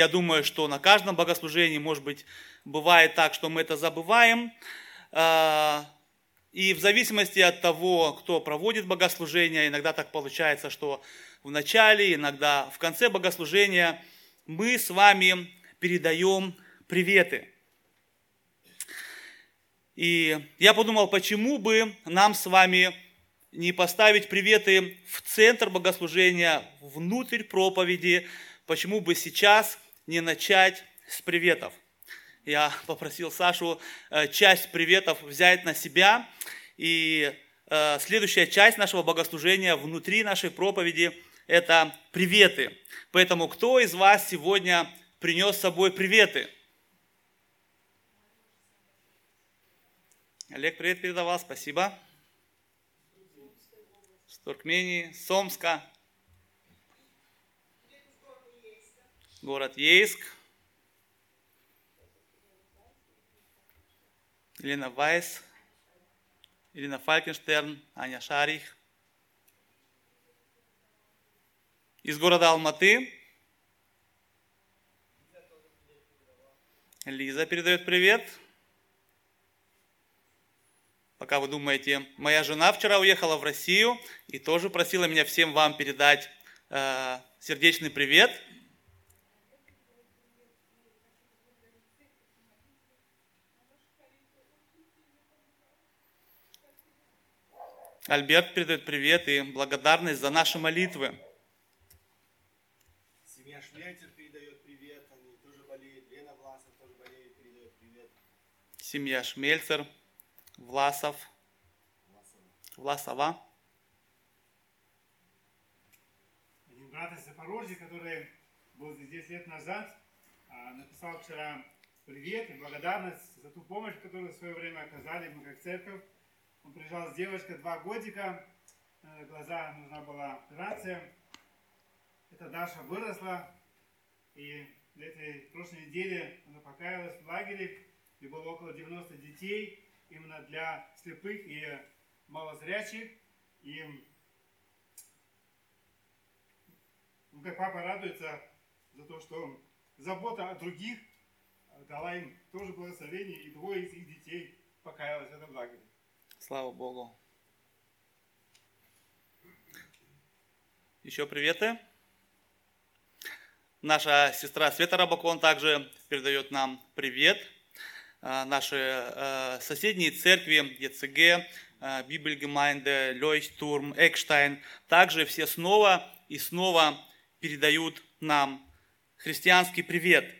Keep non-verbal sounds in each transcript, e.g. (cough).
Я думаю, что на каждом богослужении, может быть, бывает так, что мы это забываем. А, и в зависимости от того, кто проводит богослужение, иногда так получается, что в начале, иногда в конце богослужения мы с вами передаем приветы. И я подумал, почему бы нам с вами не поставить приветы в центр богослужения, внутрь проповеди, почему бы сейчас не начать с приветов. Я попросил Сашу э, часть приветов взять на себя, и э, следующая часть нашего богослужения внутри нашей проповеди – это приветы. Поэтому кто из вас сегодня принес с собой приветы? Олег, привет передавал, спасибо. С Туркмении, Сомска, город Ейск, Елена Вайс, Елена Фалькенштерн, Аня Шарих. Из города Алматы. Лиза передает привет. Пока вы думаете, моя жена вчера уехала в Россию и тоже просила меня всем вам передать э, сердечный привет. Альберт передает привет и благодарность за наши молитвы. Семья Шмельцер передает привет, они тоже болеют. Лена Власов тоже болеет, передает привет. Семья Шмельцер. Власов, Власова. Один брат из Запорожья, который был здесь лет назад, а, написал вчера привет и благодарность за ту помощь, которую в свое время оказали мы как церковь. Он приезжал с девочкой два годика, э, глаза нужна была операция. Эта Даша выросла, и на этой прошлой неделе она покаялась в лагере, где было около 90 детей, именно для слепых и малозрячих. И ну, как папа радуется за то, что забота о других дала им тоже благословение, и двое из их детей покаялось в этом лагере. Слава Богу. Еще приветы. Наша сестра Света Рабакон также передает нам привет. Э, наши э, соседние церкви, ECG, э, Bibelgemeinde, Leuchtturm, Eckstein, также все снова и снова передают нам христианский привет.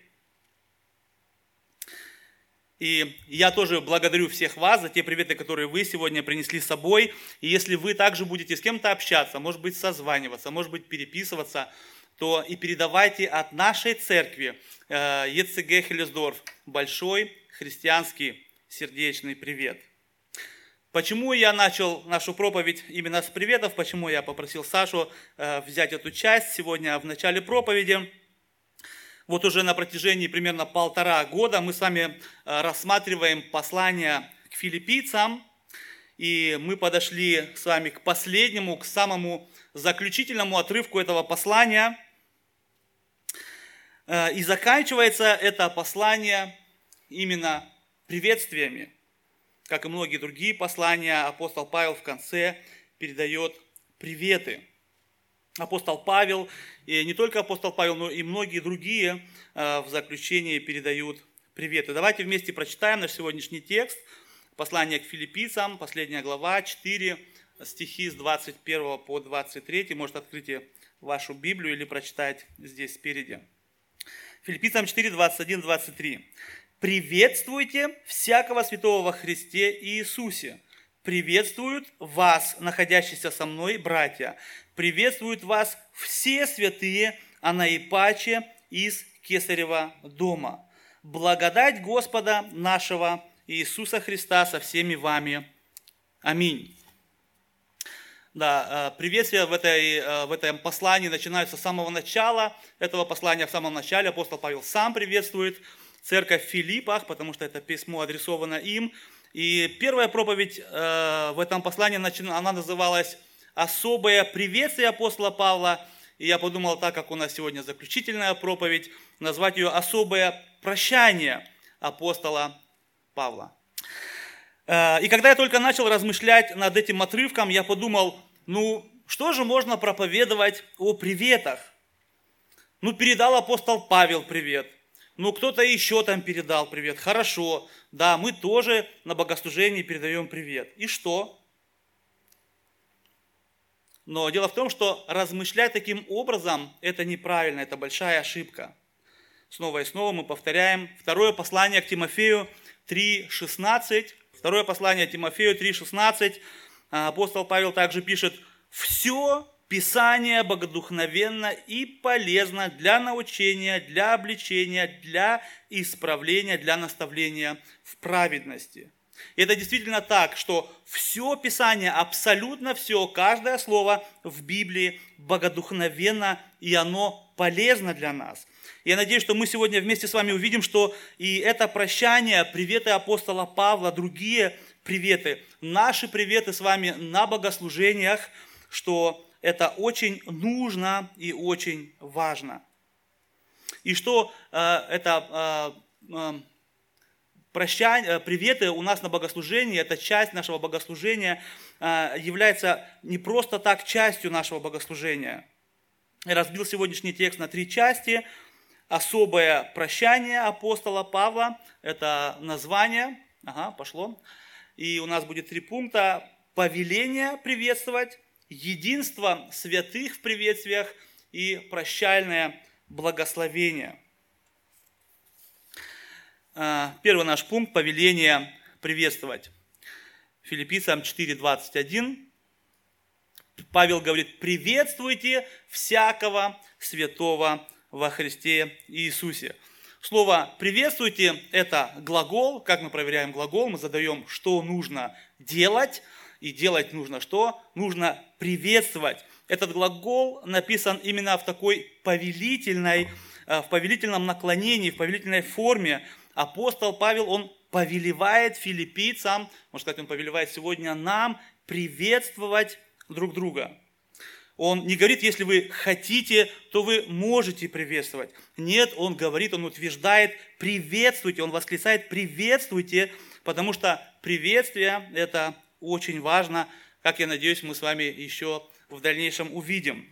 И я тоже благодарю всех вас за те приветы, которые вы сегодня принесли с собой. И если вы также будете с кем-то общаться, может быть созваниваться, может быть переписываться, то и передавайте от нашей церкви ЕЦГ Хелесдорф большой христианский сердечный привет. Почему я начал нашу проповедь именно с приветов, почему я попросил Сашу э, взять эту часть сегодня в начале проповеди. Вот уже на протяжении примерно полтора года мы с вами э, рассматриваем послание к филиппийцам, и мы подошли с вами к последнему, к самому заключительному отрывку этого послания. Э, и заканчивается это послание именно приветствиями. Как и многие другие послания, апостол Павел в конце передает приветы. Апостол Павел, и не только апостол Павел, но и многие другие э, в заключении передают приветы. Давайте вместе прочитаем наш сегодняшний текст. Послание к филиппийцам, последняя глава, 4 стихи с 21 по 23. Может открыть вашу Библию или прочитать здесь спереди. Филиппийцам 4, 21, 23. Приветствуйте всякого святого во Христе Иисусе. Приветствуют вас, находящиеся со мной, братья. Приветствуют вас все святые, а наипаче из Кесарева дома. Благодать Господа нашего Иисуса Христа со всеми вами. Аминь. Да, э, приветствия в, этой, э, в этом послании начинаются с самого начала этого послания. В самом начале апостол Павел сам приветствует церковь в Филиппах, потому что это письмо адресовано им. И первая проповедь э, в этом послании, она называлась «Особое приветствие апостола Павла». И я подумал, так как у нас сегодня заключительная проповедь, назвать ее «Особое прощание апостола Павла». Э, и когда я только начал размышлять над этим отрывком, я подумал, ну, что же можно проповедовать о приветах? Ну, передал апостол Павел привет. Ну, кто-то еще там передал привет. Хорошо, да, мы тоже на богослужении передаем привет. И что? Но дело в том, что размышлять таким образом – это неправильно, это большая ошибка. Снова и снова мы повторяем второе послание к Тимофею 3.16. Второе послание Тимофею 3.16. Апостол Павел также пишет, «Все Писание богодухновенно и полезно для научения, для обличения, для исправления, для наставления в праведности. И это действительно так, что все Писание, абсолютно все, каждое слово в Библии богодухновенно, и оно полезно для нас. Я надеюсь, что мы сегодня вместе с вами увидим, что и это прощание, приветы апостола Павла, другие приветы, наши приветы с вами на богослужениях, что это очень нужно и очень важно. И что э, это э, э, прощание, э, приветы у нас на богослужении, это часть нашего богослужения, э, является не просто так частью нашего богослужения. Я разбил сегодняшний текст на три части. Особое прощание апостола Павла, это название, ага, пошло. И у нас будет три пункта. Повеление приветствовать, единство святых в приветствиях и прощальное благословение. А, первый наш пункт – повеление приветствовать. Филиппийцам 4.21 Павел говорит, приветствуйте всякого святого во Христе Иисусе. Слово «приветствуйте» – это глагол. Как мы проверяем глагол? Мы задаем, что нужно делать – и делать нужно что? Нужно приветствовать. Этот глагол написан именно в такой повелительной, э, в повелительном наклонении, в повелительной форме. Апостол Павел, он повелевает филиппийцам, можно сказать, он повелевает сегодня нам приветствовать друг друга. Он не говорит, если вы хотите, то вы можете приветствовать. Нет, он говорит, он утверждает, приветствуйте, он восклицает, приветствуйте, потому что приветствие – это очень важно, как я надеюсь, мы с вами еще в дальнейшем увидим.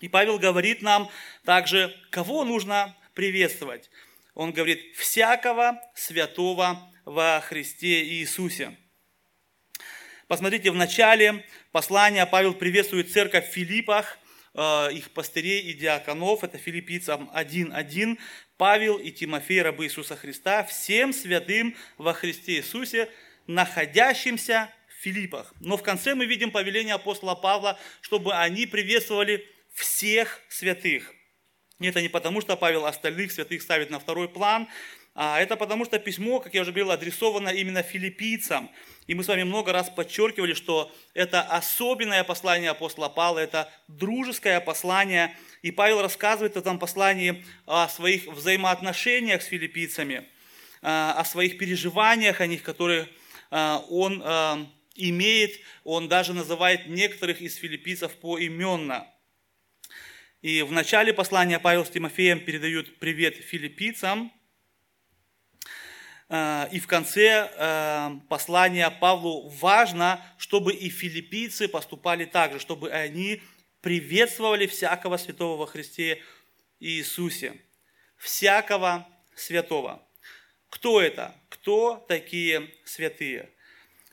И Павел говорит нам также, кого нужно приветствовать. Он говорит, всякого святого во Христе Иисусе. Посмотрите, в начале послания Павел приветствует церковь в Филиппах, э, их пастырей и диаконов, это филиппийцам 1.1, Павел и Тимофей, рабы Иисуса Христа, всем святым во Христе Иисусе, находящимся в Филиппах. Но в конце мы видим повеление апостола Павла, чтобы они приветствовали всех святых. Это не потому, что Павел остальных святых ставит на второй план, а это потому, что письмо, как я уже говорил, адресовано именно филиппийцам. И мы с вами много раз подчеркивали, что это особенное послание апостола Павла, это дружеское послание. И Павел рассказывает в этом послании о своих взаимоотношениях с филиппийцами, о своих переживаниях о них, которые а, он а, имеет, он даже называет некоторых из филиппийцев поименно. И в начале послания Павел с Тимофеем передают привет филиппийцам, а, и в конце послания Павлу важно, чтобы и филиппийцы поступали так же, чтобы они приветствовали всякого святого во Христе Иисусе. Всякого святого. Кто это? Кто такие святые?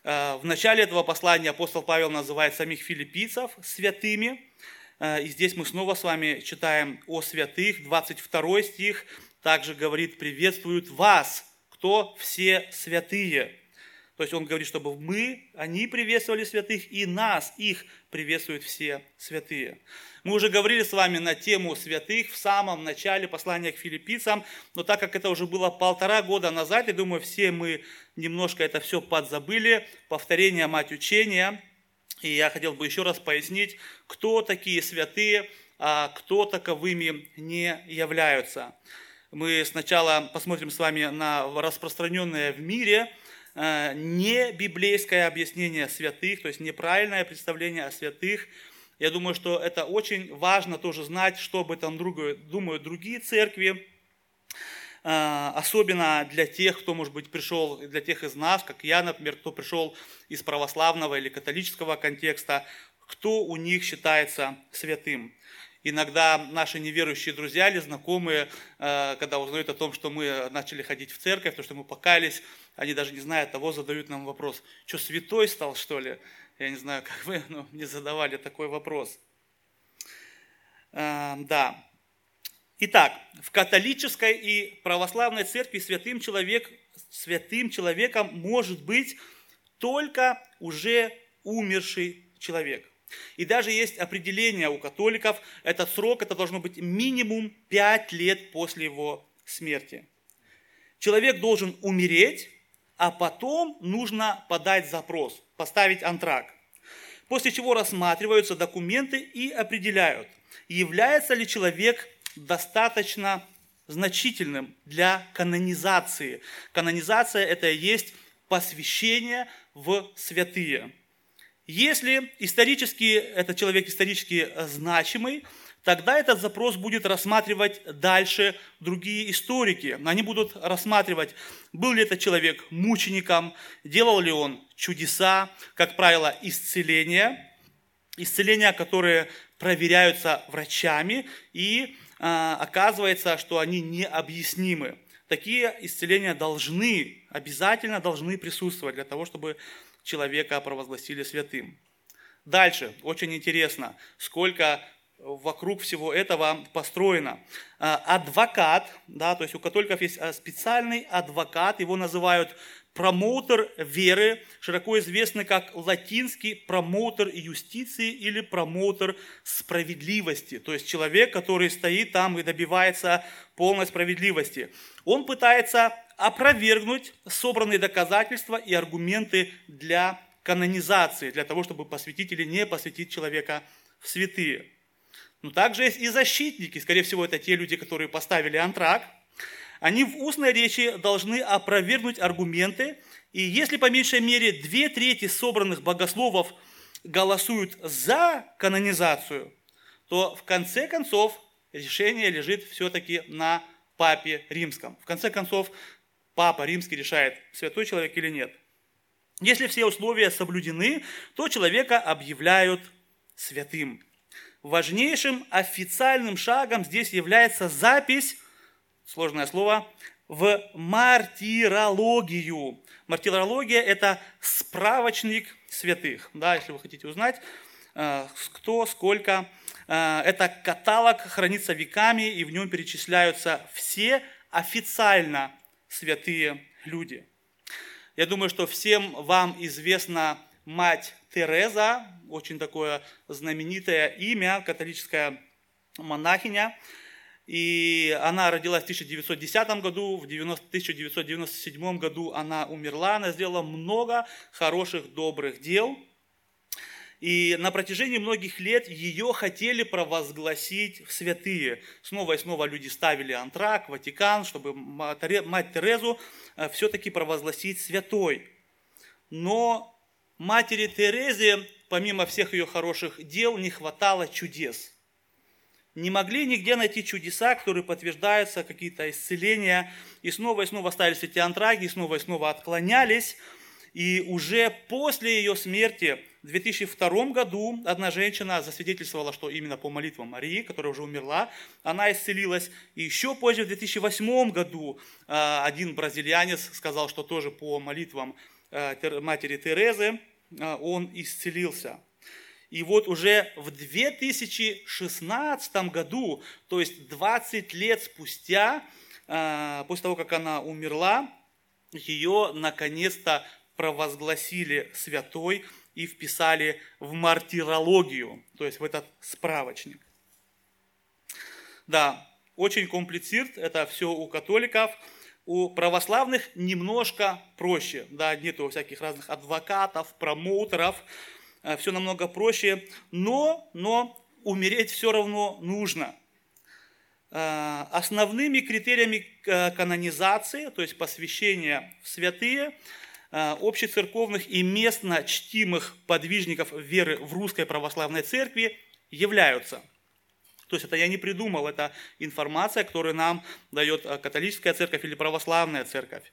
Э, в начале этого послания апостол Павел называет самих филиппийцев святыми. Э, и здесь мы снова с вами читаем о святых. 22 стих также говорит, приветствуют вас, кто все святые. То есть он говорит, чтобы мы, они приветствовали святых, и нас, их приветствуют все святые. Мы уже говорили с вами на тему святых в самом начале послания к филиппийцам, но так как это уже было полтора года назад, я думаю, все мы немножко это все подзабыли, повторение мать учения, и я хотел бы еще раз пояснить, кто такие святые, а кто таковыми не являются. Мы сначала посмотрим с вами на распространенное в мире – Э, не библейское объяснение святых, то есть неправильное представление о святых. Я думаю, что это очень важно тоже знать, что об этом думают другие церкви, особенно для тех, кто, может быть, пришел, для тех из нас, как я, например, кто пришел из православного или католического контекста, кто у них считается святым. Иногда наши неверующие друзья или знакомые, а, когда узнают о том, что мы начали ходить в церковь, то, что мы покались, они даже не знают того, задают нам вопрос, что святой стал, что ли? Я не знаю, (laughs) как вы, но мне задавали такой вопрос. А, да, Итак, в католической и православной церкви святым, человек, святым человеком может быть только уже умерший человек. И даже есть определение у католиков, этот срок, это должно быть минимум 5 лет после его смерти. Человек должен умереть, а потом нужно подать запрос, поставить антрак. После чего рассматриваются документы и определяют, является ли человек достаточно значительным для канонизации. Канонизация – это и есть посвящение в святые. Если исторически этот человек исторически значимый, тогда этот запрос будет рассматривать дальше другие историки. Они будут рассматривать, был ли этот человек мучеником, делал ли он чудеса, как правило, исцеления, исцеления, которые проверяются врачами и оказывается, что они необъяснимы. Такие исцеления должны, обязательно должны присутствовать для того, чтобы человека провозгласили святым. Дальше, очень интересно, сколько вокруг всего этого построено. А, адвокат, да, то есть у католиков есть а, специальный адвокат, его называют промоутер веры, широко известный как латинский промоутер юстиции или промоутер справедливости, то есть человек, который стоит там и добивается полной справедливости. Он пытается опровергнуть собранные доказательства и аргументы для канонизации, для того, чтобы посвятить или не посвятить человека в святые. Но также есть и защитники, скорее всего, это те люди, которые поставили антракт, они в устной речи должны опровергнуть аргументы, и если по меньшей мере две трети собранных богословов голосуют за канонизацию, то в конце концов решение лежит все-таки на папе римском. В конце концов, папа римский решает, святой человек или нет. Если все условия соблюдены, то человека объявляют святым. Важнейшим официальным шагом здесь является запись сложное слово, в мартирологию. Мартирология – это справочник святых. Да, если вы хотите узнать, э, кто, сколько. Э, это каталог хранится веками, и в нем перечисляются все официально святые люди. Я думаю, что всем вам известна мать Тереза, очень такое знаменитое имя, католическая монахиня. И она родилась в 1910 году, в 1997 году она умерла, она сделала много хороших, добрых дел. И на протяжении многих лет ее хотели провозгласить в святые. Снова и снова люди ставили антрак, Ватикан, чтобы мать Терезу э, все-таки провозгласить святой. Но матери Терезе, помимо всех ее хороших дел, не хватало чудес – не могли нигде найти чудеса, которые подтверждаются, какие-то исцеления, и снова и снова ставились эти антраги, и снова и снова отклонялись. И уже после ее смерти, в 2002 году, одна женщина засвидетельствовала, что именно по молитвам Марии, которая уже умерла, она исцелилась. И еще позже, в 2008 году, а, один бразильянец сказал, что тоже по молитвам а, матери Терезы а, он исцелился. И вот уже в 2016 году, то есть 20 лет спустя, а, после того, как она умерла, ее наконец-то провозгласили святой и вписали в мартирологию, то есть в этот справочник. Да, очень комплицирт, это все у католиков. У православных немножко проще, да, нету всяких разных адвокатов, промоутеров, все намного проще, но, но умереть все равно нужно. Э, основными критериями э, канонизации, то есть посвящения в святые, общецерковных и местно чтимых подвижников веры в русской православной церкви являются. То есть это я не придумал, это информация, которую нам дает э, католическая церковь или православная церковь.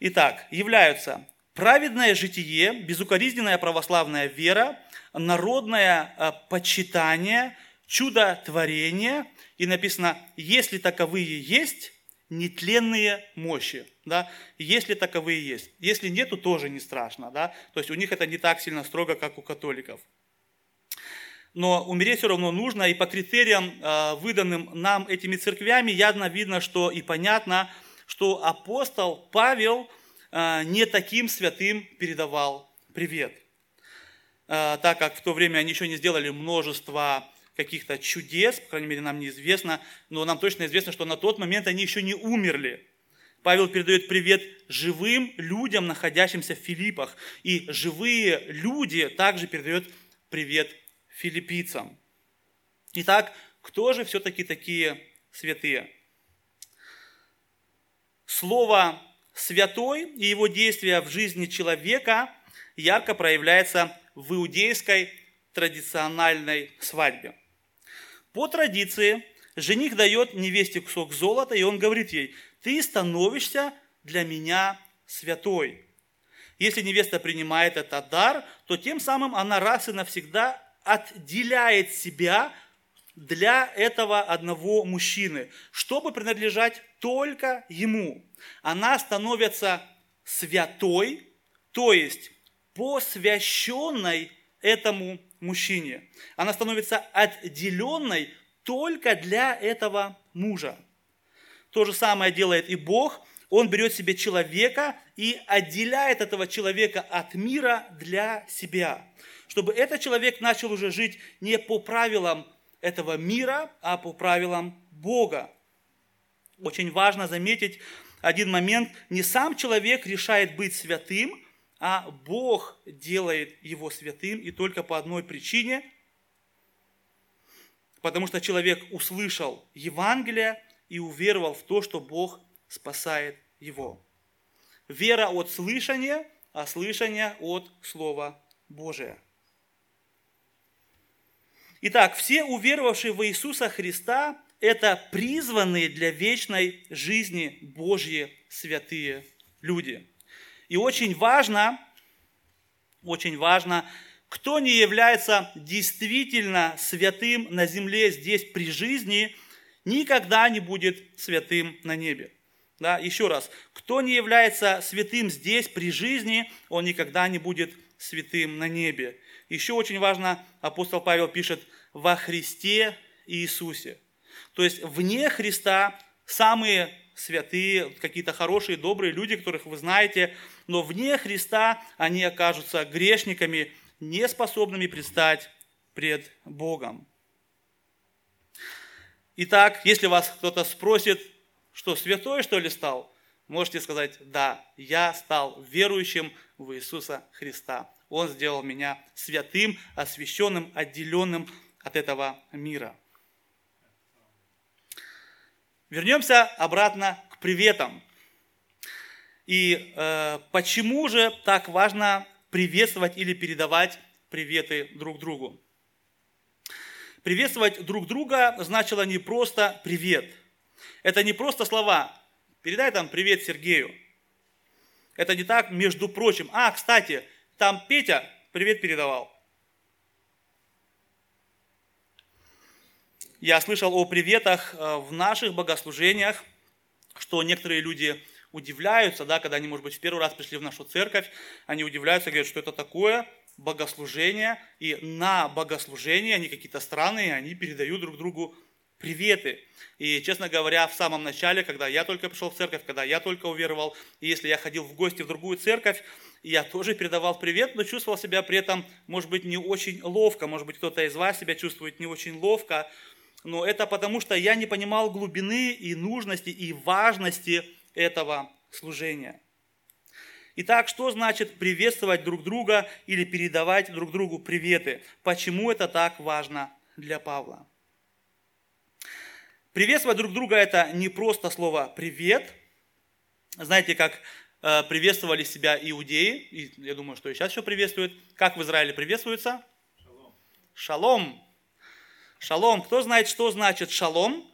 Итак, являются праведное житие, безукоризненная православная вера, народное э, почитание, чудотворение, и написано, если таковые есть, нетленные мощи, да, если таковые есть. Если нету, тоже не страшно, да, то есть у них это не так сильно строго, как у католиков. Но умереть все равно нужно, и по критериям, э, выданным нам этими церквями, явно видно, что и понятно, что апостол Павел не таким святым передавал привет. Э, так как в то время они еще не сделали множество каких-то чудес, по крайней мере, нам неизвестно, но нам точно известно, что на тот момент они еще не умерли. Павел передает привет живым людям, находящимся в Филиппах. И живые люди также передают привет филиппийцам. Итак, кто же все-таки такие святые? Слово «святой» и его действия в жизни человека ярко проявляется в иудейской традициональной свадьбе. По традиции жених дает невесте кусок золота, и он говорит ей, ты становишься для меня святой. Если невеста принимает этот дар, то тем самым она раз и навсегда отделяет себя для этого одного мужчины, чтобы принадлежать только ему. Она становится святой, то есть посвященной этому мужчине. Она становится отделенной только для этого мужа. То же самое делает и Бог. Он берет себе человека и отделяет этого человека от мира для себя. Чтобы этот человек начал уже жить не по правилам этого мира, а по правилам Бога. Очень важно заметить один момент. Не сам человек решает быть святым, а Бог делает его святым и только по одной причине, потому что человек услышал Евангелие и уверовал в то, что Бог спасает его. Вера от слышания, а слышание от Слова Божия. Итак, все уверовавшие в Иисуса Христа – это призванные для вечной жизни Божьи святые люди – и очень важно, очень важно, кто не является действительно святым на земле здесь при жизни, никогда не будет святым на небе. Да, еще раз, кто не является святым здесь при жизни, он никогда не будет святым на небе. Еще очень важно, апостол Павел пишет, во Христе Иисусе. То есть вне Христа самые святые, какие-то хорошие, добрые люди, которых вы знаете, но вне Христа они окажутся грешниками, неспособными предстать пред Богом. Итак, если вас кто-то спросит, что святой, что ли, стал, можете сказать, да, я стал верующим в Иисуса Христа. Он сделал меня святым, освященным, отделенным от этого мира. Вернемся обратно к приветам. И э, почему же так важно приветствовать или передавать приветы друг другу? Приветствовать друг друга значило не просто привет. Это не просто слова. Передай там привет Сергею. Это не так, между прочим. А, кстати, там Петя привет передавал. Я слышал о приветах э, в наших богослужениях, что некоторые люди удивляются, да, когда они, может быть, в первый раз пришли в нашу церковь, они удивляются, говорят, что это такое богослужение, и на богослужение они какие-то странные, они передают друг другу приветы. И, честно говоря, в самом начале, когда я только пришел в церковь, когда я только уверовал, и если я ходил в гости в другую церковь, я тоже передавал привет, но чувствовал себя при этом, может быть, не очень ловко, может быть, кто-то из вас себя чувствует не очень ловко, но это потому, что я не понимал глубины и нужности и важности этого служения. Итак, что значит приветствовать друг друга или передавать друг другу приветы? Почему это так важно для Павла? Приветствовать друг друга – это не просто слово «привет». Знаете, как э, приветствовали себя иудеи, и я думаю, что и сейчас еще приветствуют. Как в Израиле приветствуется? Шалом. Шалом. Шалом. Кто знает, что значит шалом?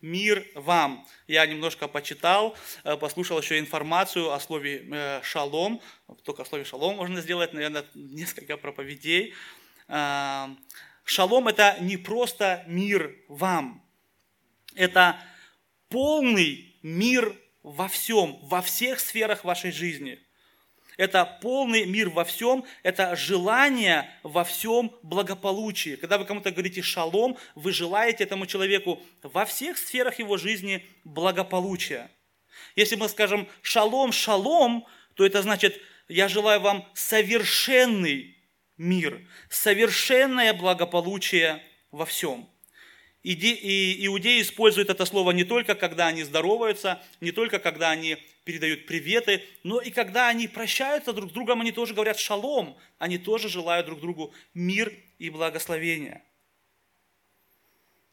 Мир вам. Я немножко почитал, э, послушал еще информацию о слове э, шалом. Только о слове шалом можно сделать, наверное, несколько проповедей. Шалом это не просто мир вам. Это полный мир во всем, во всех сферах вашей жизни – это полный мир во всем, это желание во всем благополучии. Когда вы кому-то говорите шалом, вы желаете этому человеку во всех сферах его жизни благополучия. Если мы скажем шалом, шалом, то это значит, я желаю вам совершенный мир, совершенное благополучие во всем. И иудеи используют это слово не только, когда они здороваются, не только, когда они передают приветы, но и когда они прощаются друг с другом, они тоже говорят шалом, они тоже желают друг другу мир и благословения.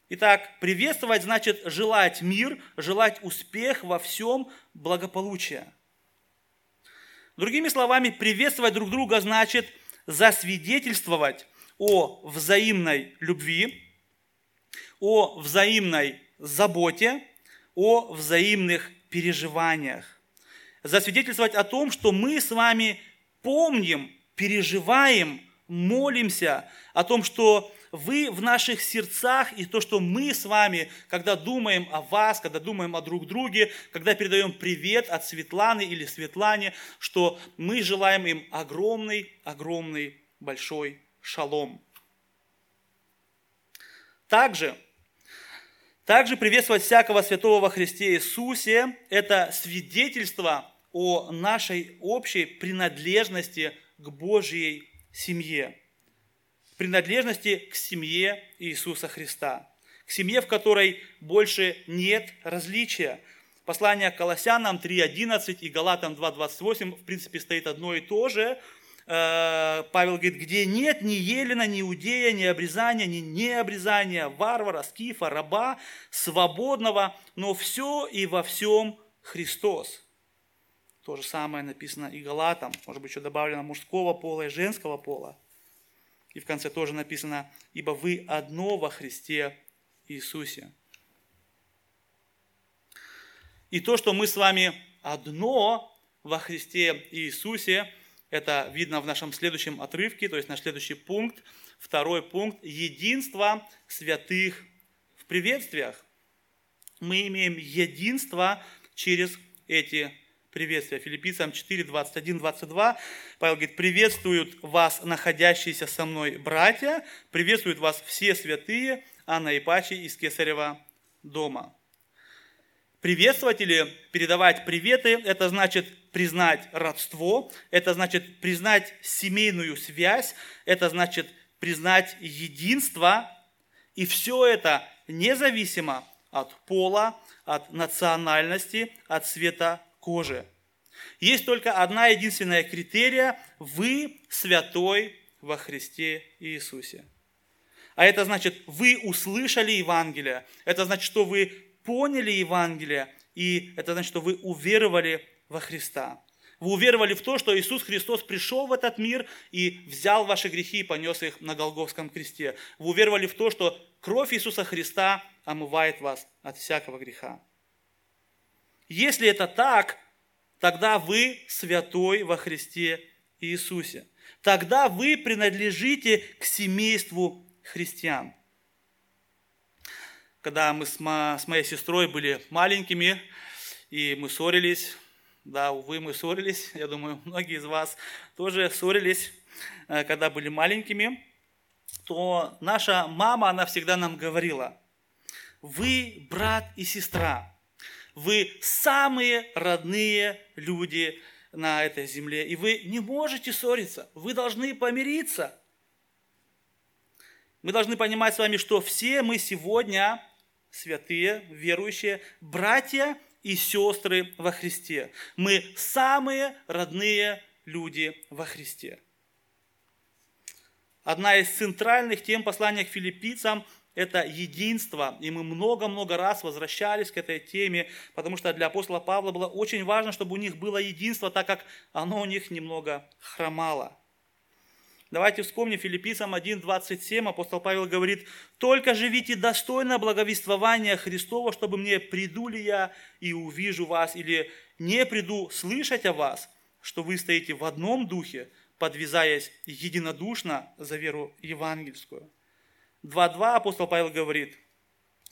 Итак, приветствовать значит желать мир, желать успех во всем благополучия. Другими словами, приветствовать друг друга значит засвидетельствовать о взаимной любви, о взаимной заботе, о взаимных переживаниях. Засвидетельствовать о том, что мы с вами помним, переживаем, молимся о том, что вы в наших сердцах и то, что мы с вами, когда думаем о вас, когда думаем о друг друге, когда передаем привет от Светланы или Светлане, что мы желаем им огромный, огромный, большой шалом. Также также приветствовать всякого святого во Христе Иисусе – это свидетельство о нашей общей принадлежности к Божьей семье. Принадлежности к семье Иисуса Христа. К семье, в которой больше нет различия. Послание к Колоссянам 3.11 и Галатам 2.28 в принципе стоит одно и то же – Э, Павел говорит, где нет ни Елена, ни Иудея, ни обрезания, ни необрезания, варвара, скифа, раба, свободного, но все и во всем Христос. То же самое написано и Галатам, может быть, еще добавлено мужского пола и женского пола. И в конце тоже написано, ибо вы одно во Христе Иисусе. И то, что мы с вами одно во Христе Иисусе, это видно в нашем следующем отрывке, то есть наш следующий пункт. Второй пункт – единство святых в приветствиях. Мы имеем единство через эти приветствия. Филиппийцам 4, 21, 22. Павел говорит, приветствуют вас находящиеся со мной братья, приветствуют вас все святые, Анна и Пачи из Кесарева дома. Приветствовать или передавать приветы – это значит признать родство, это значит признать семейную связь, это значит признать единство. И все это независимо от пола, от национальности, от цвета кожи. Есть только одна единственная критерия – вы святой во Христе Иисусе. А это значит, вы услышали Евангелие, это значит, что вы поняли Евангелие, и это значит, что вы уверовали во Христа. Вы уверовали в то, что Иисус Христос пришел в этот мир и взял ваши грехи и понес их на Голговском кресте. Вы уверовали в то, что кровь Иисуса Христа омывает вас от всякого греха. Если это так, тогда вы святой во Христе Иисусе. Тогда вы принадлежите к семейству христиан когда мы с, мо, с моей сестрой были маленькими, и мы ссорились, да, увы, мы ссорились, я думаю, многие из вас тоже ссорились, э, когда были маленькими, то наша мама, она всегда нам говорила, вы брат и сестра, вы самые родные люди на этой земле, и вы не можете ссориться, вы должны помириться. Мы должны понимать с вами, что все мы сегодня святые, верующие, братья и сестры во Христе. Мы самые родные люди во Христе. Одна из центральных тем послания к филиппийцам – это единство. И мы много-много раз возвращались к этой теме, потому что для апостола Павла было очень важно, чтобы у них было единство, так как оно у них немного хромало. Давайте вспомним филиппийцам 1.27, апостол Павел говорит, «Только живите достойно благовествования Христова, чтобы мне приду ли я и увижу вас, или не приду слышать о вас, что вы стоите в одном духе, подвязаясь единодушно за веру евангельскую». 2.2 апостол Павел говорит,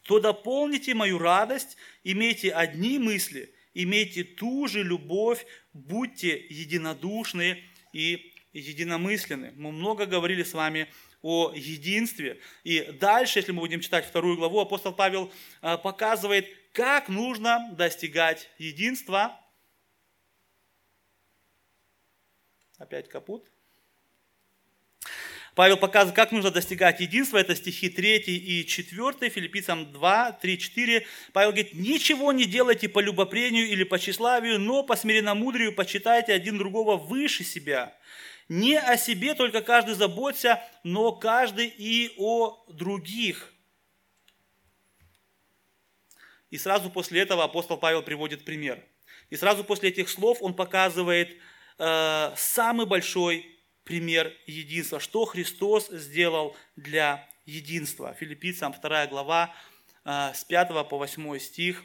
«То дополните мою радость, имейте одни мысли, имейте ту же любовь, будьте единодушны и единомысленны. Мы много говорили с вами о единстве. И дальше, если мы будем читать вторую главу, апостол Павел а, показывает, как нужно достигать единства. Опять капут. Павел показывает, как нужно достигать единства. Это стихи 3 и 4, Филиппийцам 2, 3, 4. Павел говорит, ничего не делайте по любопрению или по тщеславию, но по смиренномудрию почитайте один другого выше себя. Не о себе только каждый заботься, но каждый и о других. И сразу после этого апостол Павел приводит пример. И сразу после этих слов он показывает э, самый большой пример единства, что Христос сделал для единства. Филиппийцам 2 глава э, с 5 по 8 стих.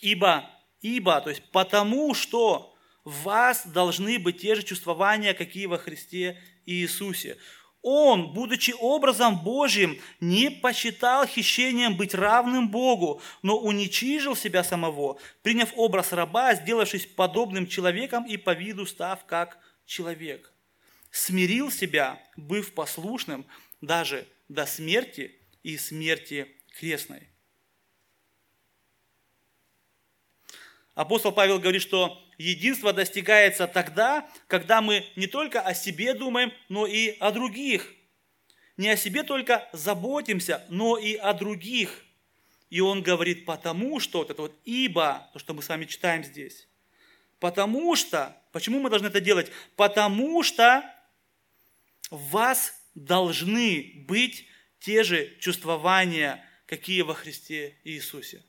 Ибо, ибо, то есть потому что в вас должны быть те же чувствования, какие во Христе Иисусе. Он, будучи образом Божьим, не посчитал хищением быть равным Богу, но уничижил себя самого, приняв образ раба, сделавшись подобным человеком и по виду став как человек. Смирил себя, быв послушным даже до смерти и смерти крестной. Апостол Павел говорит, что единство достигается тогда, когда мы не только о себе думаем, но и о других. Не о себе только заботимся, но и о других. И он говорит, потому что, вот это вот ибо, то, что мы с вами читаем здесь. Потому что, почему мы должны это делать? Потому что в вас должны быть те же чувствования, какие во Христе Иисусе.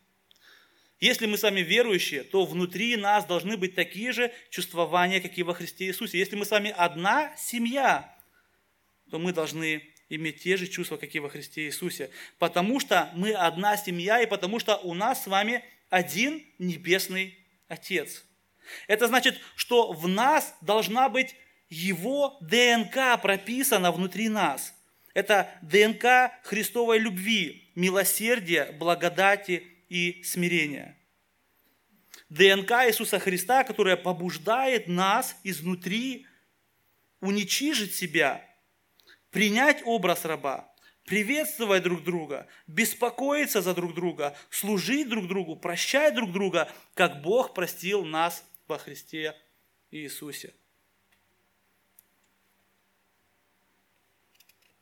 Если мы с вами верующие, то внутри нас должны быть такие же чувствования, как и во Христе Иисусе. Если мы с вами одна семья, то мы должны иметь те же чувства, как и во Христе Иисусе. Потому что мы одна семья, и потому что у нас с вами один небесный Отец. Это значит, что в нас должна быть Его ДНК прописана внутри нас. Это ДНК Христовой любви, милосердия, благодати и смирения. ДНК Иисуса Христа, которая побуждает нас изнутри уничижить себя, принять образ раба, приветствовать друг друга, беспокоиться за друг друга, служить друг другу, прощать друг друга, как Бог простил нас во Христе Иисусе.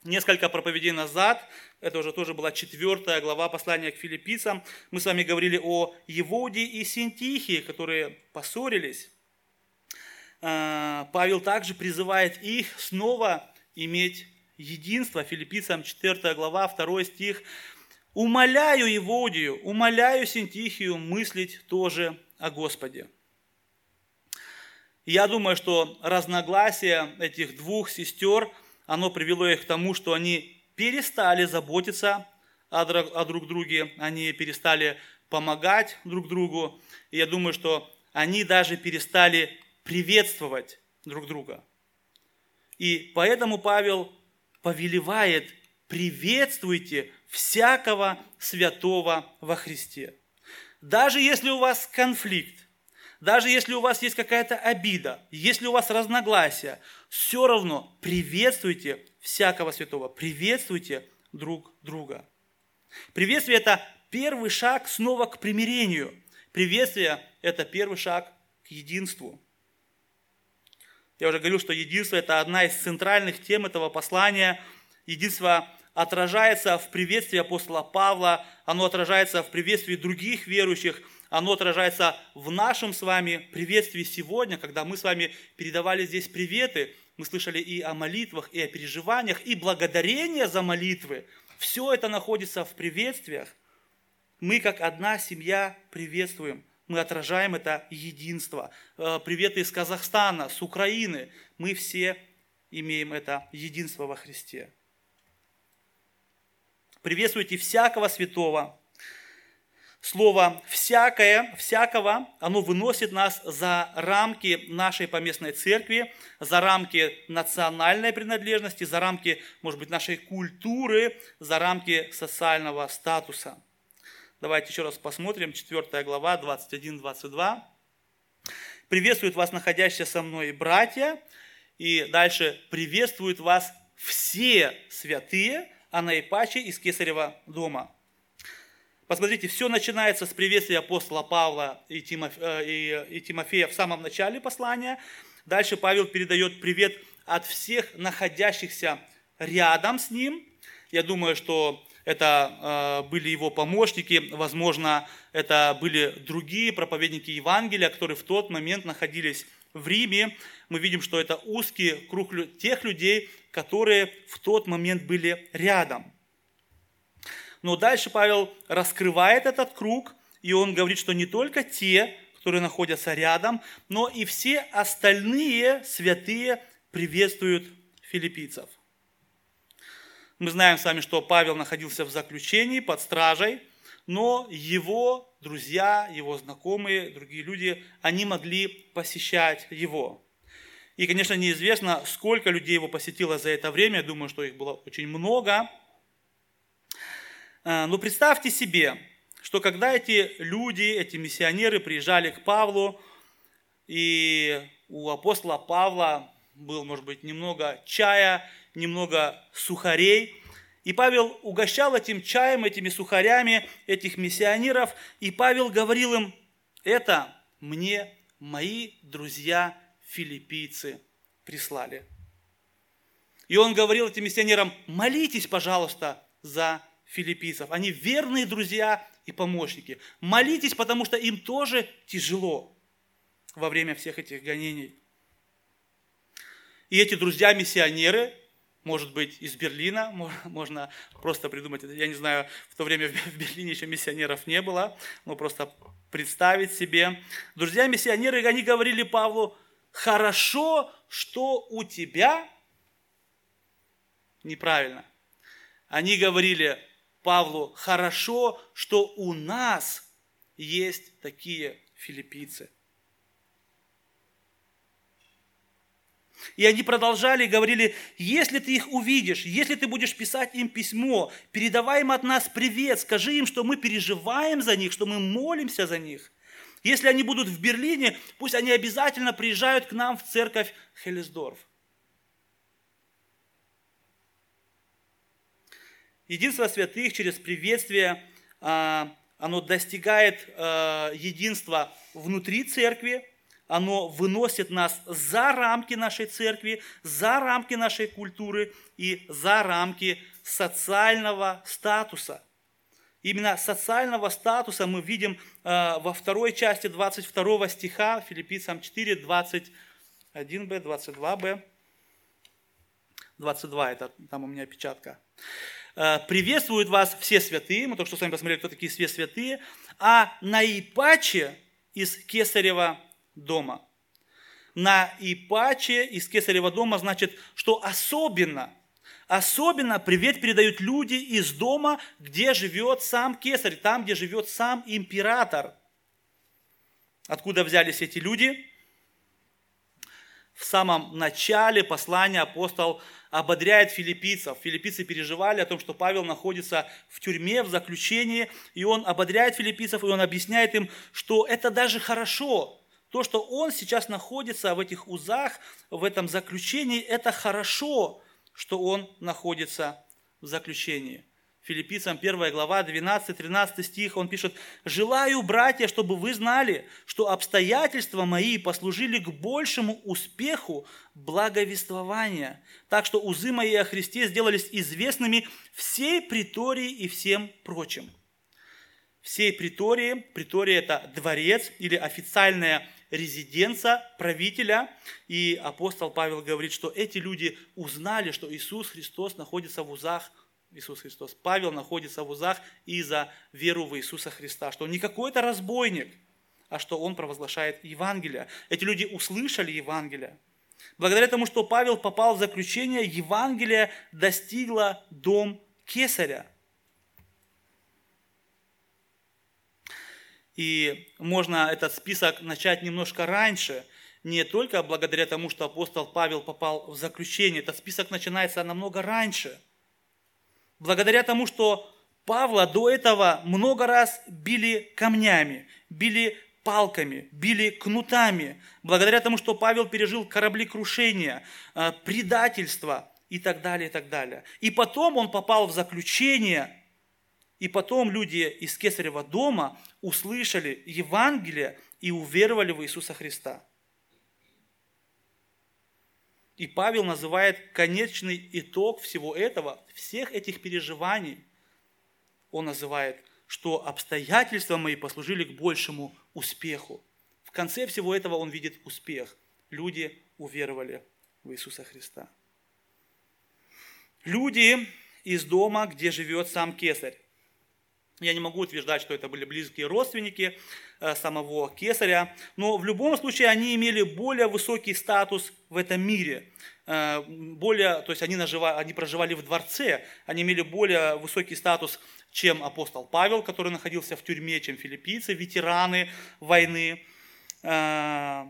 Несколько проповедей назад это уже тоже была четвертая глава послания к филиппийцам. Мы с вами говорили о Еводе и Синтихии, которые поссорились. А, Павел также призывает их снова иметь единство. Филиппийцам 4 глава, 2 стих. «Умоляю Еводию, умоляю Синтихию мыслить тоже о Господе». Я думаю, что разногласие этих двух сестер, оно привело их к тому, что они перестали заботиться о, о друг друге, они перестали помогать друг другу. И я думаю, что они даже перестали приветствовать друг друга. И поэтому Павел повелевает, приветствуйте всякого святого во Христе. Даже если у вас конфликт, даже если у вас есть какая-то обида, если у вас разногласия, все равно приветствуйте всякого святого. Приветствуйте друг друга. Приветствие – это первый шаг снова к примирению. Приветствие – это первый шаг к единству. Я уже говорил, что единство – это одна из центральных тем этого послания. Единство отражается в приветствии апостола Павла, оно отражается в приветствии других верующих, оно отражается в нашем с вами приветствии сегодня, когда мы с вами передавали здесь приветы – мы слышали и о молитвах, и о переживаниях, и благодарение за молитвы. Все это находится в приветствиях. Мы, как одна семья, приветствуем. Мы отражаем это единство. Э, приветы из Казахстана, с Украины. Мы все имеем это единство во Христе. Приветствуйте всякого святого. Слово «всякое», «всякого», оно выносит нас за рамки нашей поместной церкви, за рамки национальной принадлежности, за рамки, может быть, нашей культуры, за рамки социального статуса. Давайте еще раз посмотрим, 4 глава, 21-22. «Приветствуют вас находящиеся со мной братья, и дальше приветствуют вас все святые, а наипаче из Кесарева дома. Посмотрите, все начинается с приветствия апостола Павла и, Тимофея, и, и Тимофея в самом начале послания. Дальше Павел передает привет от всех находящихся рядом с ним. Я думаю, что это э, были его помощники, возможно, это были другие проповедники Евангелия, которые в тот момент находились в Риме, мы видим, что это узкий круг тех людей, которые в тот момент были рядом. Но дальше Павел раскрывает этот круг, и он говорит, что не только те, которые находятся рядом, но и все остальные святые приветствуют филиппийцев. Мы знаем с вами, что Павел находился в заключении под стражей, но его друзья, его знакомые, другие люди, они могли посещать его. И, конечно, неизвестно, сколько людей его посетило за это время. Думаю, что их было очень много. А, но представьте себе, что когда эти люди, эти миссионеры приезжали к Павлу, и у апостола Павла был, может быть, немного чая, немного сухарей – и Павел угощал этим чаем, этими сухарями этих миссионеров. И Павел говорил им, это мне мои друзья филиппийцы прислали. И он говорил этим миссионерам, молитесь, пожалуйста, за филиппийцев. Они верные друзья и помощники. Молитесь, потому что им тоже тяжело во время всех этих гонений. И эти друзья-миссионеры, может быть, из Берлина, можно просто придумать, я не знаю, в то время в Берлине еще миссионеров не было, но просто представить себе. Друзья-миссионеры, они говорили Павлу, хорошо, что у тебя неправильно. Они говорили Павлу, хорошо, что у нас есть такие филиппийцы. И они продолжали и говорили, если ты их увидишь, если ты будешь писать им письмо, передавай им от нас привет, скажи им, что мы переживаем за них, что мы молимся за них. Если они будут в Берлине, пусть они обязательно приезжают к нам в церковь Хелесдорф. Единство святых через приветствие, а, оно достигает а, единства внутри церкви, оно выносит нас за рамки нашей церкви, за рамки нашей культуры и за рамки социального статуса. Именно социального статуса мы видим э, во второй части 22 стиха Филиппийцам 4, 21b, 22b. 22, это там у меня печатка. Э, приветствуют вас все святые, мы только что с вами посмотрели, кто такие все святые, а наипаче из Кесарева дома. На Ипаче из Кесарева дома значит, что особенно, особенно привет передают люди из дома, где живет сам Кесарь, там, где живет сам император. Откуда взялись эти люди? В самом начале послания апостол ободряет филиппийцев. Филиппийцы переживали о том, что Павел находится в тюрьме, в заключении, и он ободряет филиппийцев, и он объясняет им, что это даже хорошо, то, что он сейчас находится в этих узах, в этом заключении, это хорошо, что он находится в заключении. Филиппийцам 1 глава, 12-13 стих, он пишет, «Желаю, братья, чтобы вы знали, что обстоятельства мои послужили к большему успеху благовествования, так что узы мои о Христе сделались известными всей притории и всем прочим». Всей притории, притория – это дворец или официальная резиденция правителя. И апостол Павел говорит, что эти люди узнали, что Иисус Христос находится в узах Иисус Христос. Павел находится в узах из-за веру в Иисуса Христа, что он не какой-то разбойник, а что он провозглашает Евангелие. Эти люди услышали Евангелие. Благодаря тому, что Павел попал в заключение, Евангелие достигло дом Кесаря. И можно этот список начать немножко раньше, не только благодаря тому, что апостол Павел попал в заключение. Этот список начинается намного раньше. Благодаря тому, что Павла до этого много раз били камнями, били палками, били кнутами, благодаря тому, что Павел пережил кораблекрушение, э, предательство и так далее, и так далее. И потом он попал в заключение, и потом люди из Кесарева дома услышали Евангелие и уверовали в Иисуса Христа. И Павел называет конечный итог всего этого, всех этих переживаний. Он называет, что обстоятельства мои послужили к большему успеху. В конце всего этого он видит успех. Люди уверовали в Иисуса Христа. Люди из дома, где живет сам Кесарь. Я не могу утверждать, что это были близкие родственники э, самого Кесаря, но в любом случае они имели более высокий статус в этом мире. Э, более, то есть они, наживали, они проживали в дворце, они имели более высокий статус чем апостол Павел, который находился в тюрьме, чем филиппийцы, ветераны войны. А,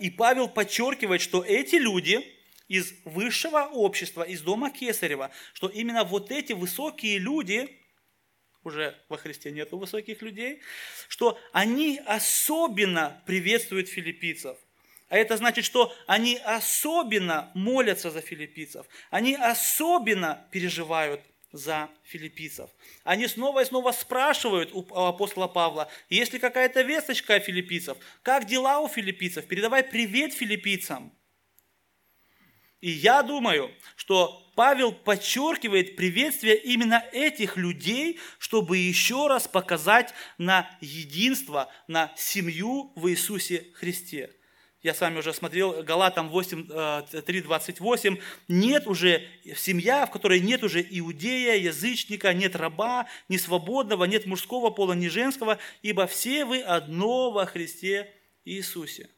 и Павел подчеркивает, что эти люди из высшего общества, из дома Кесарева, что именно вот эти высокие люди, уже во Христе нету высоких людей, что они особенно приветствуют филиппийцев. А это значит, что они особенно молятся за филиппийцев, они особенно переживают за филиппийцев. Они снова и снова спрашивают у апостола Павла, есть ли какая-то весточка о филиппийцев, как дела у филиппийцев, передавай привет филиппийцам. И я думаю, что Павел подчеркивает приветствие именно этих людей, чтобы еще раз показать на единство, на семью в Иисусе Христе я с вами уже смотрел, Галатам 8, 3, 28, нет уже семья, в которой нет уже иудея, язычника, нет раба, ни свободного, нет мужского пола, ни женского, ибо все вы одно во Христе Иисусе.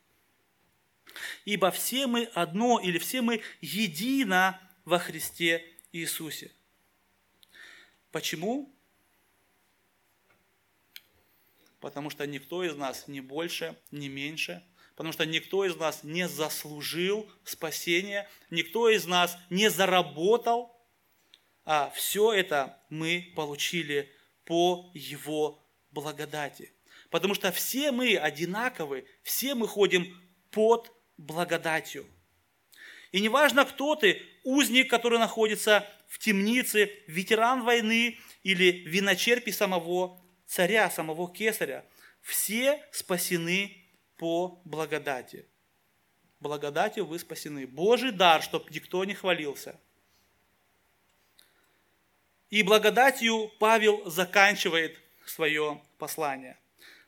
Ибо все мы одно, или все мы едино во Христе Иисусе. Почему? Потому что никто из нас не больше, не меньше – потому что никто из нас не заслужил спасения, никто из нас не заработал, а все это мы получили по Его благодати. Потому что все мы одинаковы, все мы ходим под благодатью. И неважно, кто ты, узник, который находится в темнице, ветеран войны или виночерпи самого царя, самого кесаря, все спасены по благодати. Благодатью вы спасены. Божий дар, чтобы никто не хвалился. И благодатью Павел заканчивает свое послание.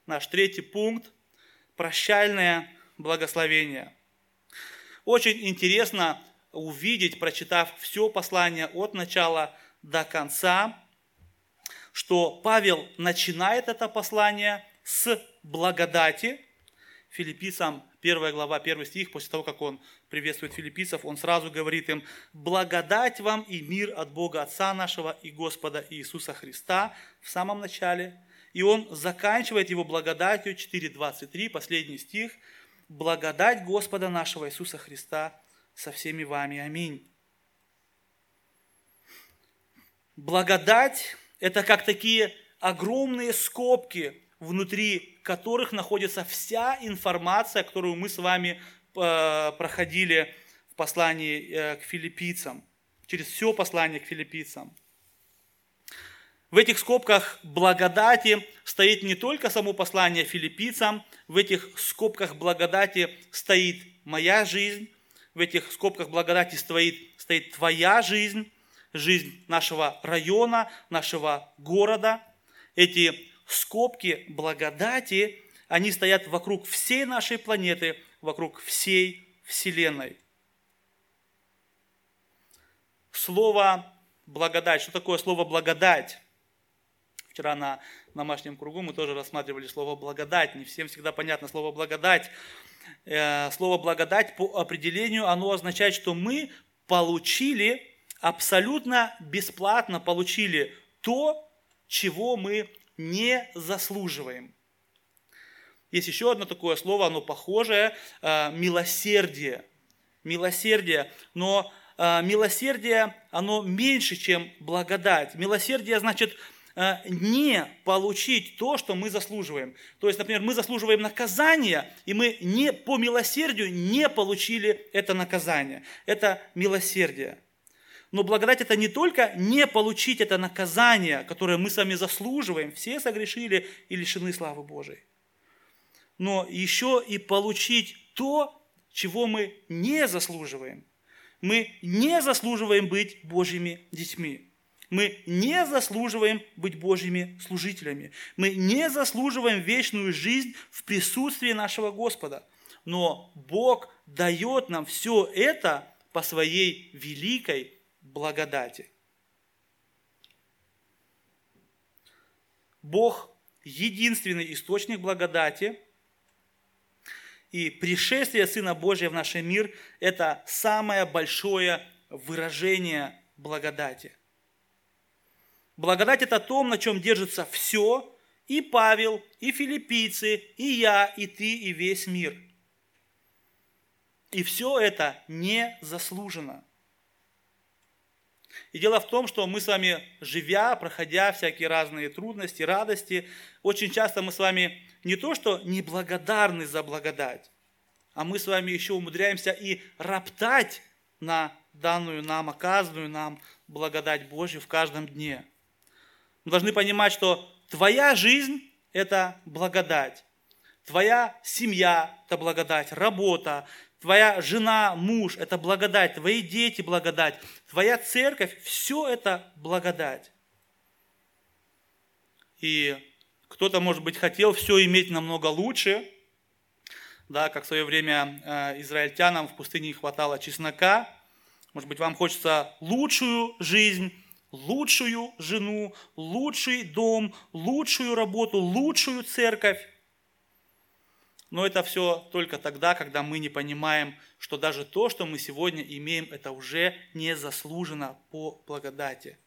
Наш третий пункт – прощальное благословение. Очень интересно увидеть, прочитав все послание от начала до конца, что Павел начинает это послание с благодати, филиппийцам, 1 глава, 1 стих, после того, как он приветствует филиппийцев, он сразу говорит им, «Благодать вам и мир от Бога Отца нашего и Господа Иисуса Христа» в самом начале. И он заканчивает его благодатью, 4.23, последний стих, «Благодать Господа нашего Иисуса Христа со всеми вами. Аминь». Благодать – это как такие огромные скобки, внутри которых находится вся информация, которую мы с вами э, проходили в послании э, к филиппийцам, через все послание к филиппийцам. В этих скобках благодати стоит не только само послание филиппийцам, в этих скобках благодати стоит моя жизнь, в этих скобках благодати стоит, стоит твоя жизнь, жизнь нашего района, нашего города. Эти скобки благодати, они стоят вокруг всей нашей планеты, вокруг всей Вселенной. Слово благодать. Что такое слово благодать? Вчера на домашнем кругу мы тоже рассматривали слово благодать. Не всем всегда понятно слово благодать. Э, слово благодать по определению, оно означает, что мы получили абсолютно бесплатно, получили то, чего мы не заслуживаем. Есть еще одно такое слово, оно похожее, э, милосердие. Милосердие, но э, милосердие, оно меньше, чем благодать. Милосердие значит не получить то, что мы заслуживаем. То есть, например, мы заслуживаем наказания, и мы не, по милосердию не получили это наказание. Это милосердие. Но благодать это не только не получить это наказание, которое мы сами заслуживаем, все согрешили и лишены славы Божией но еще и получить то, чего мы не заслуживаем. Мы не заслуживаем быть Божьими детьми. Мы не заслуживаем быть Божьими служителями. Мы не заслуживаем вечную жизнь в присутствии нашего Господа. Но Бог дает нам все это по своей великой благодати. Бог – единственный источник благодати – и пришествие Сына Божия в наш мир – это самое большое выражение благодати. Благодать – это то, на чем держится все, и Павел, и филиппийцы, и я, и ты, и весь мир. И все это не заслужено. И дело в том, что мы с вами, живя, проходя всякие разные трудности, радости, очень часто мы с вами не то, что неблагодарны за благодать, а мы с вами еще умудряемся и роптать на данную нам, оказанную нам благодать Божью в каждом дне. Мы должны понимать, что твоя жизнь – это благодать. Твоя семья – это благодать, работа, твоя жена, муж – это благодать, твои дети – благодать, твоя церковь – все это благодать. И кто-то, может быть, хотел все иметь намного лучше, да, как в свое время э, израильтянам в пустыне не хватало чеснока. Может быть, вам хочется лучшую жизнь, лучшую жену, лучший дом, лучшую работу, лучшую церковь. Но это все только тогда, когда мы не понимаем, что даже то, что мы сегодня имеем, это уже не заслужено по благодати.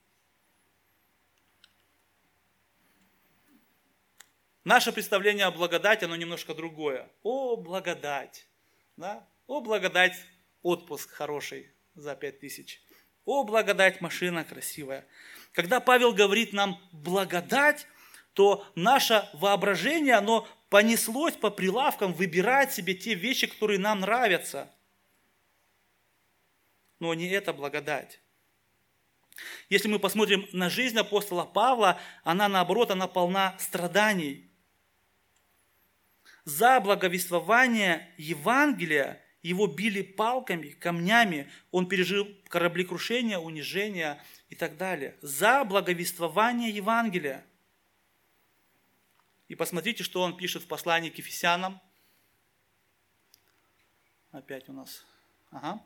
Наше представление о благодати, оно немножко другое. О, благодать. Да? О, благодать, отпуск хороший за пять тысяч. О, благодать, машина красивая. Когда Павел говорит нам благодать, то наше воображение, оно понеслось по прилавкам выбирать себе те вещи, которые нам нравятся. Но не это благодать. Если мы посмотрим на жизнь апостола Павла, она наоборот, она полна страданий за благовествование Евангелия его били палками, камнями, он пережил кораблекрушение, унижение и так далее. За благовествование Евангелия. И посмотрите, что он пишет в послании к Ефесянам. Опять у нас. Ага.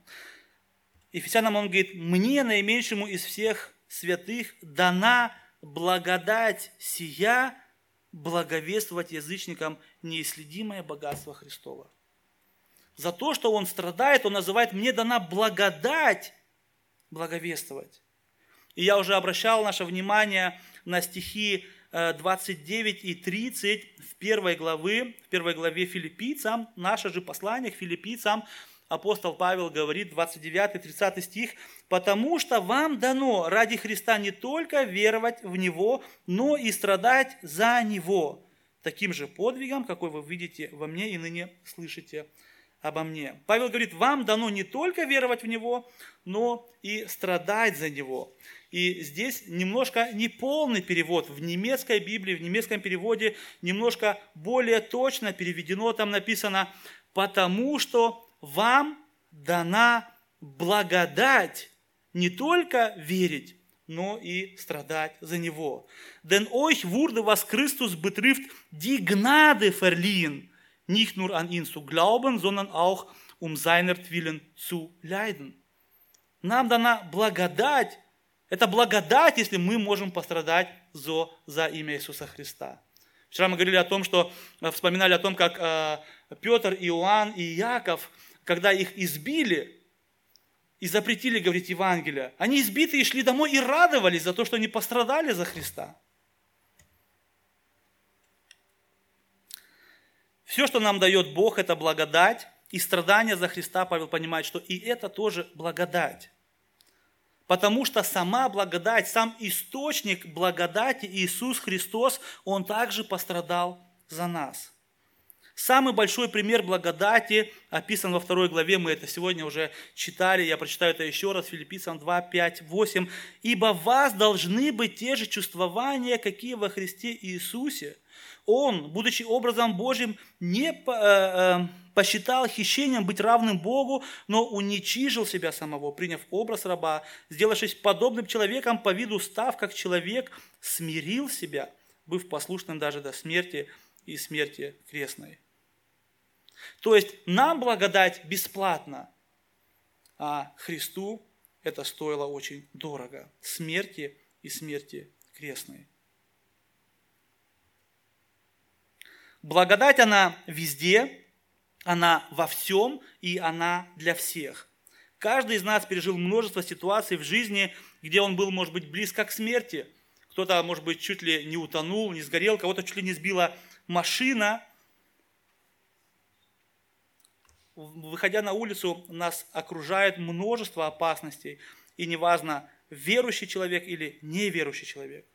Ефесянам он говорит, мне, наименьшему из всех святых, дана благодать сия, благовествовать язычникам неисследимое богатство Христова. За то, что он страдает, он называет «мне дана благодать благовествовать». И я уже обращал наше внимание на стихи 29 э, и 30 в первой, главы, в первой главе филиппийцам, наше же послание к филиппийцам, апостол Павел говорит, 29-30 стих, «Потому что вам дано ради Христа не только веровать в Него, но и страдать за Него, таким же подвигом, какой вы видите во мне и ныне слышите обо мне». Павел говорит, вам дано не только веровать в Него, но и страдать за Него. И здесь немножко неполный перевод. В немецкой Библии, в немецком переводе немножко более точно переведено. Там написано «потому что вам дана благодать не только верить, но и страдать за Него. Denn euch wurde was Christus betrifft, die Gnade verliehen, nicht nur an ihn zu glauben, sondern auch um seinetwillen zu leiden. Нам дана благодать. Это благодать, если мы можем пострадать за, за имя Иисуса Христа. Вчера мы говорили о том, что э, вспоминали о том, как э, Петр, Иоанн и Яков, когда их избили и запретили говорить Евангелие, они избитые шли домой и радовались за то, что они пострадали за Христа. Все, что нам дает Бог, это благодать, и страдания за Христа, Павел понимает, что и это тоже благодать. Потому что сама благодать, сам источник благодати Иисус Христос, Он также пострадал за нас. Самый большой пример благодати описан во второй главе, мы это сегодня уже читали, я прочитаю это еще раз, Филиппийцам 2, 5, 8. «Ибо вас должны быть те же чувствования, какие во Христе Иисусе, он, будучи образом Божьим, не э, э, посчитал хищением быть равным Богу, но уничижил себя самого, приняв образ раба, сделавшись подобным человеком, по виду став как человек, смирил себя, быв послушным даже до смерти и смерти крестной. То есть нам благодать бесплатно, а Христу это стоило очень дорого. Смерти и смерти крестной. Благодать, она везде, она во всем, и она для всех. Каждый из нас пережил множество ситуаций в жизни, где он был, может быть, близко к смерти. Кто-то, может быть, чуть ли не утонул, не сгорел, кого-то чуть ли не сбила машина. Выходя на улицу, нас окружает множество опасностей. И неважно, верующий человек или неверующий человек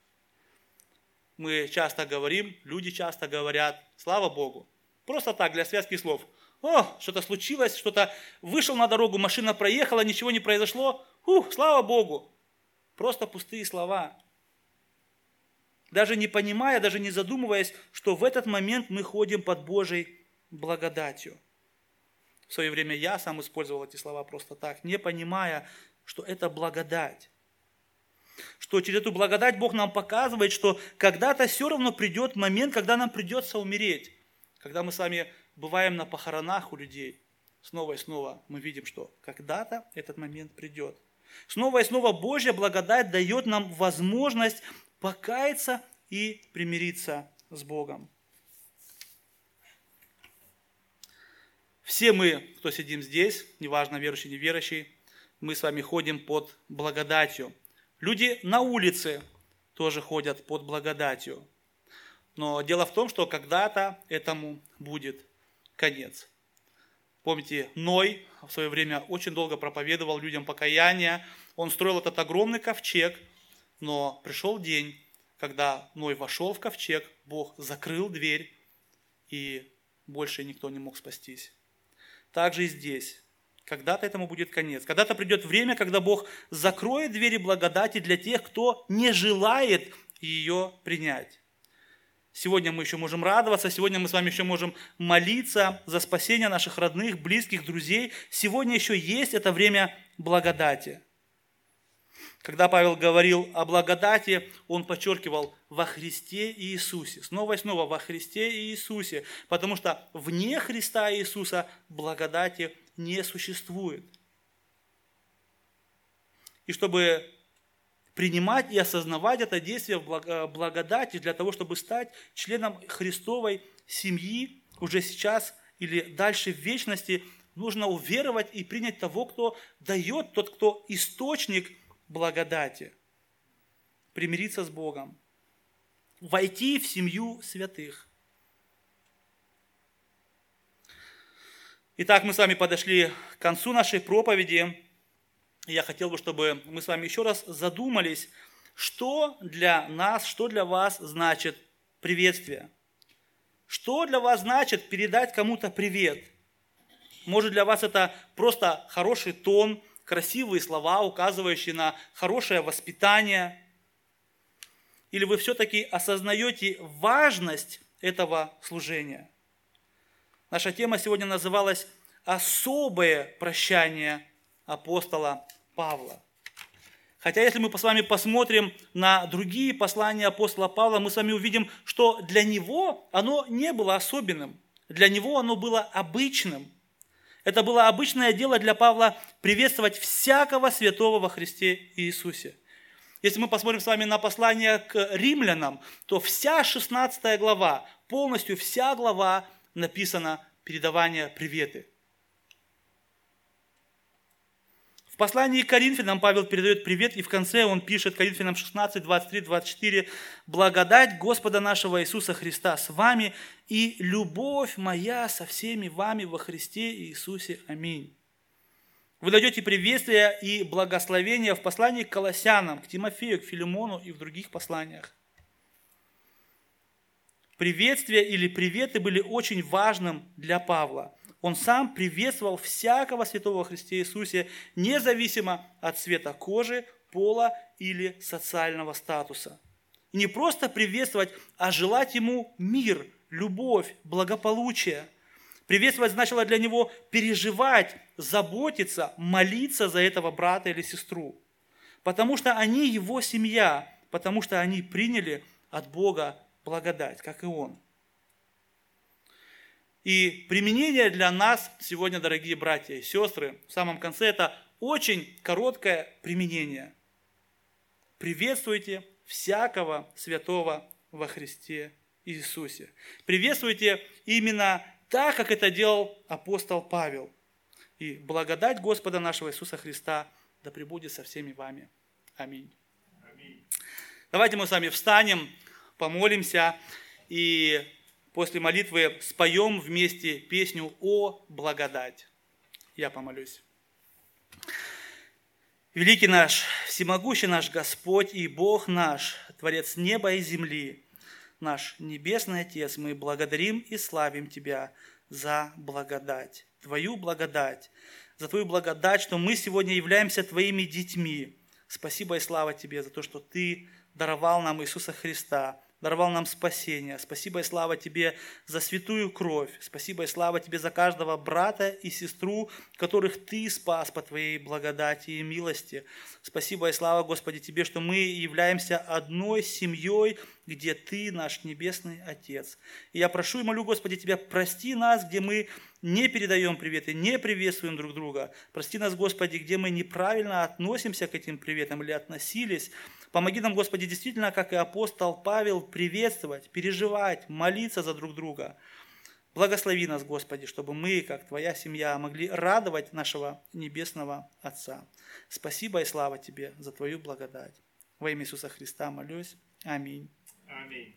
мы часто говорим, люди часто говорят, слава Богу. Просто так, для связки слов. О, что-то случилось, что-то вышел на дорогу, машина проехала, ничего не произошло. Ух, слава Богу. Просто пустые слова. Даже не понимая, даже не задумываясь, что в этот момент мы ходим под Божьей благодатью. В свое время я сам использовал эти слова просто так, не понимая, что это благодать что через эту благодать Бог нам показывает, что когда-то все равно придет момент, когда нам придется умереть. Когда мы с вами бываем на похоронах у людей, снова и снова мы видим, что когда-то этот момент придет. Снова и снова Божья благодать дает нам возможность покаяться и примириться с Богом. Все мы, кто сидим здесь, неважно верующий, неверующий, мы с вами ходим под благодатью. Люди на улице тоже ходят под благодатью. Но дело в том, что когда-то этому будет конец. Помните, Ной в свое время очень долго проповедовал людям покаяние. Он строил этот огромный ковчег, но пришел день, когда Ной вошел в ковчег, Бог закрыл дверь, и больше никто не мог спастись. Также и здесь. Когда-то этому будет конец. Когда-то придет время, когда Бог закроет двери благодати для тех, кто не желает ее принять. Сегодня мы еще можем радоваться, сегодня мы с вами еще можем молиться за спасение наших родных, близких, друзей. Сегодня еще есть это время благодати. Когда Павел говорил о благодати, он подчеркивал во Христе Иисусе. Снова и снова во Христе Иисусе. Потому что вне Христа Иисуса благодати не существует. И чтобы принимать и осознавать это действие в благодати для того, чтобы стать членом Христовой семьи уже сейчас или дальше в вечности, нужно уверовать и принять того, кто дает, тот, кто источник благодати. Примириться с Богом. Войти в семью святых. Итак, мы с вами подошли к концу нашей проповеди. Я хотел бы, чтобы мы с вами еще раз задумались, что для нас, что для вас значит приветствие. Что для вас значит передать кому-то привет? Может для вас это просто хороший тон, красивые слова, указывающие на хорошее воспитание? Или вы все-таки осознаете важность этого служения? Наша тема сегодня называлась «Особое прощание апостола Павла». Хотя если мы с вами посмотрим на другие послания апостола Павла, мы с вами увидим, что для него оно не было особенным. Для него оно было обычным. Это было обычное дело для Павла приветствовать всякого святого во Христе Иисусе. Если мы посмотрим с вами на послание к римлянам, то вся 16 глава, полностью вся глава написана передавание приветы. В послании к Коринфянам Павел передает привет, и в конце он пишет Коринфянам 16, 23, 24, «Благодать Господа нашего Иисуса Христа с вами, и любовь моя со всеми вами во Христе Иисусе. Аминь». Вы найдете приветствие и благословение в послании к Колоссянам, к Тимофею, к Филимону и в других посланиях. Приветствия или приветы были очень важным для Павла. Он сам приветствовал всякого святого Христе Иисусе, независимо от цвета кожи, пола или социального статуса. И не просто приветствовать, а желать ему мир, любовь, благополучие – Приветствовать значило для него переживать, заботиться, молиться за этого брата или сестру. Потому что они его семья, потому что они приняли от Бога благодать, как и он. И применение для нас сегодня, дорогие братья и сестры, в самом конце это очень короткое применение. Приветствуйте всякого святого во Христе Иисусе. Приветствуйте именно так, как это делал апостол Павел. И благодать Господа нашего Иисуса Христа да пребудет со всеми вами. Аминь. Аминь. Давайте мы с вами встанем, помолимся и после молитвы споем вместе песню «О благодать». Я помолюсь. Великий наш, всемогущий наш Господь и Бог наш, Творец неба и земли – наш Небесный Отец, мы благодарим и славим Тебя за благодать, Твою благодать, за Твою благодать, что мы сегодня являемся Твоими детьми. Спасибо и слава Тебе за то, что Ты даровал нам Иисуса Христа, даровал нам спасение. Спасибо и слава Тебе за святую кровь. Спасибо и слава Тебе за каждого брата и сестру, которых Ты спас по Твоей благодати и милости. Спасибо и слава, Господи, Тебе, что мы являемся одной семьей, где Ты наш Небесный Отец. И я прошу и молю, Господи, Тебя, прости нас, где мы не передаем приветы, не приветствуем друг друга. Прости нас, Господи, где мы неправильно относимся к этим приветам или относились. Помоги нам, Господи, действительно, как и апостол Павел, приветствовать, переживать, молиться за друг друга. Благослови нас, Господи, чтобы мы, как Твоя семья, могли радовать нашего Небесного Отца. Спасибо и слава Тебе за Твою благодать. Во имя Иисуса Христа молюсь. Аминь. Аминь.